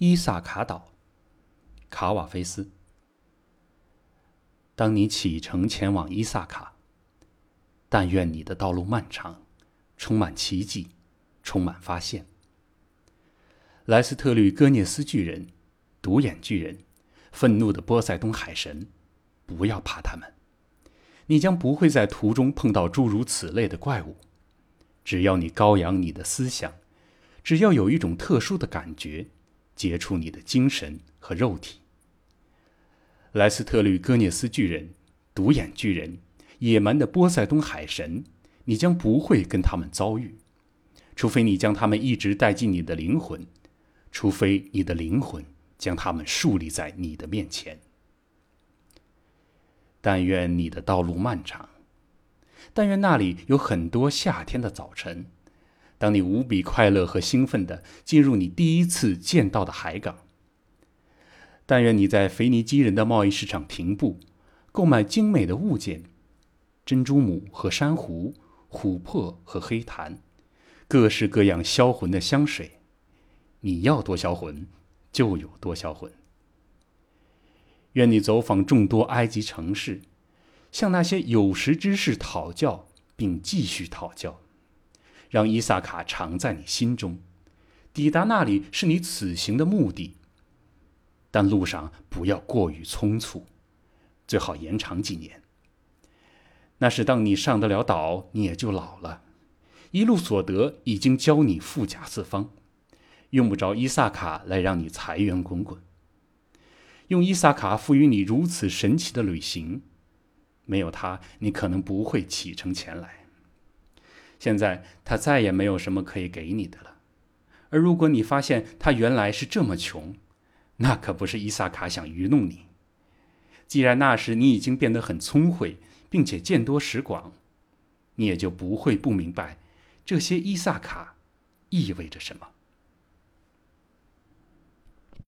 伊萨卡岛，卡瓦菲斯。当你启程前往伊萨卡，但愿你的道路漫长，充满奇迹，充满发现。莱斯特律戈涅斯巨人，独眼巨人，愤怒的波塞冬海神，不要怕他们，你将不会在途中碰到诸如此类的怪物。只要你高扬你的思想，只要有一种特殊的感觉。接触你的精神和肉体。莱斯特律戈涅斯巨人、独眼巨人、野蛮的波塞冬海神，你将不会跟他们遭遇，除非你将他们一直带进你的灵魂，除非你的灵魂将他们树立在你的面前。但愿你的道路漫长，但愿那里有很多夏天的早晨。当你无比快乐和兴奋地进入你第一次见到的海港，但愿你在腓尼基人的贸易市场停步，购买精美的物件：珍珠母和珊瑚、琥珀和黑檀，各式各样销魂的香水。你要多销魂，就有多销魂。愿你走访众多埃及城市，向那些有识之士讨教，并继续讨教。让伊萨卡常在你心中，抵达那里是你此行的目的。但路上不要过于匆促，最好延长几年。那是当你上得了岛，你也就老了。一路所得已经教你富甲四方，用不着伊萨卡来让你财源滚滚。用伊萨卡赋予你如此神奇的旅行，没有他，你可能不会启程前来。现在他再也没有什么可以给你的了，而如果你发现他原来是这么穷，那可不是伊萨卡想愚弄你。既然那时你已经变得很聪慧，并且见多识广，你也就不会不明白这些伊萨卡意味着什么。